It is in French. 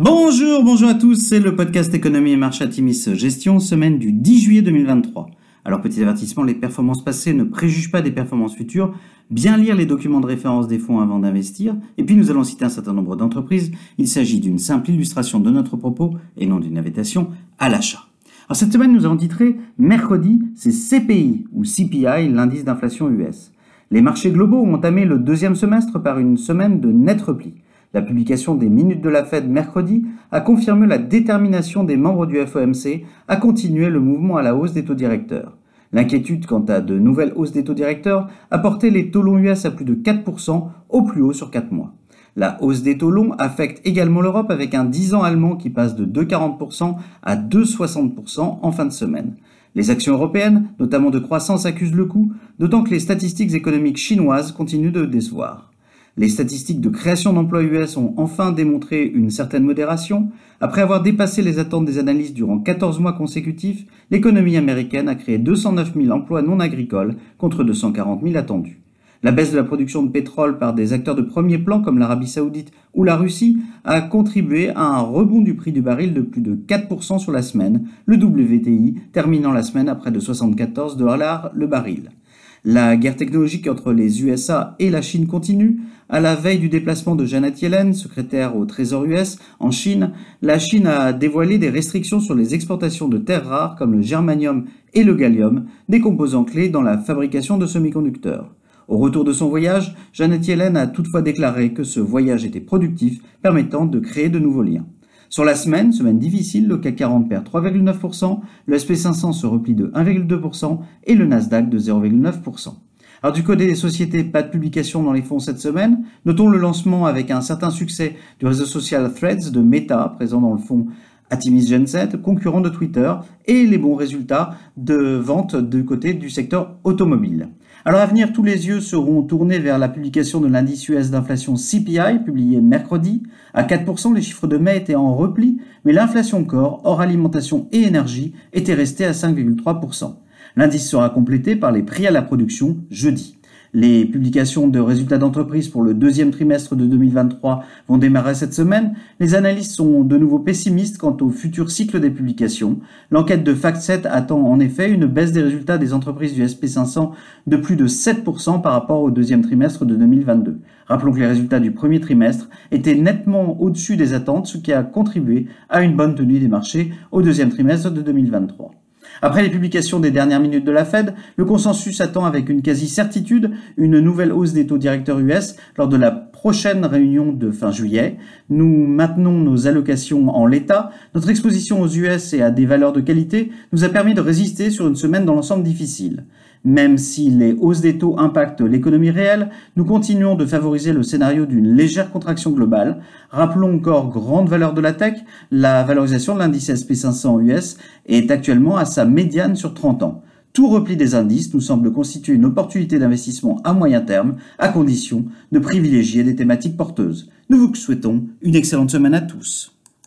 Bonjour, bonjour à tous, c'est le podcast Économie et Marché Atimis Gestion, semaine du 10 juillet 2023. Alors petit avertissement, les performances passées ne préjugent pas des performances futures, bien lire les documents de référence des fonds avant d'investir, et puis nous allons citer un certain nombre d'entreprises, il s'agit d'une simple illustration de notre propos et non d'une invitation à l'achat. Alors cette semaine nous avons titré Mercredi, c'est CPI ou CPI, l'indice d'inflation US. Les marchés globaux ont entamé le deuxième semestre par une semaine de net repli. La publication des minutes de la Fed mercredi a confirmé la détermination des membres du FOMC à continuer le mouvement à la hausse des taux directeurs. L'inquiétude quant à de nouvelles hausses des taux directeurs a porté les taux longs US à plus de 4% au plus haut sur 4 mois. La hausse des taux longs affecte également l'Europe avec un 10 ans allemand qui passe de 2,40% à 2,60% en fin de semaine. Les actions européennes, notamment de croissance, accusent le coup, d'autant que les statistiques économiques chinoises continuent de décevoir. Les statistiques de création d'emplois US ont enfin démontré une certaine modération. Après avoir dépassé les attentes des analystes durant 14 mois consécutifs, l'économie américaine a créé 209 000 emplois non agricoles contre 240 000 attendus. La baisse de la production de pétrole par des acteurs de premier plan comme l'Arabie saoudite ou la Russie a contribué à un rebond du prix du baril de plus de 4% sur la semaine, le WTI terminant la semaine à près de 74 dollars le baril. La guerre technologique entre les USA et la Chine continue. À la veille du déplacement de Janet Yellen, secrétaire au Trésor US, en Chine, la Chine a dévoilé des restrictions sur les exportations de terres rares comme le germanium et le gallium, des composants clés dans la fabrication de semi-conducteurs. Au retour de son voyage, Janet Yellen a toutefois déclaré que ce voyage était productif, permettant de créer de nouveaux liens. Sur la semaine, semaine difficile, le CAC 40 perd 3,9%, le SP500 se replie de 1,2% et le Nasdaq de 0,9%. Alors du côté des sociétés, pas de publication dans les fonds cette semaine. Notons le lancement avec un certain succès du réseau social Threads de Meta, présent dans le fonds Atimis Genset, concurrent de Twitter, et les bons résultats de vente du côté du secteur automobile. Alors à venir, tous les yeux seront tournés vers la publication de l'indice US d'inflation CPI, publié mercredi. À 4%, les chiffres de mai étaient en repli, mais l'inflation corps, hors alimentation et énergie, était restée à 5,3%. L'indice sera complété par les prix à la production jeudi. Les publications de résultats d'entreprise pour le deuxième trimestre de 2023 vont démarrer cette semaine. Les analystes sont de nouveau pessimistes quant au futur cycle des publications. L'enquête de FactSet attend en effet une baisse des résultats des entreprises du SP500 de plus de 7% par rapport au deuxième trimestre de 2022. Rappelons que les résultats du premier trimestre étaient nettement au-dessus des attentes, ce qui a contribué à une bonne tenue des marchés au deuxième trimestre de 2023. Après les publications des dernières minutes de la Fed, le consensus attend avec une quasi-certitude une nouvelle hausse des taux directeurs US lors de la prochaine réunion de fin juillet. Nous maintenons nos allocations en l'état. Notre exposition aux US et à des valeurs de qualité nous a permis de résister sur une semaine dans l'ensemble difficile. Même si les hausses des taux impactent l'économie réelle, nous continuons de favoriser le scénario d'une légère contraction globale. Rappelons encore grande valeur de la tech, la valorisation de l'indice SP500 US est actuellement à sa médiane sur 30 ans. Tout repli des indices nous semble constituer une opportunité d'investissement à moyen terme, à condition de privilégier des thématiques porteuses. Nous vous souhaitons une excellente semaine à tous.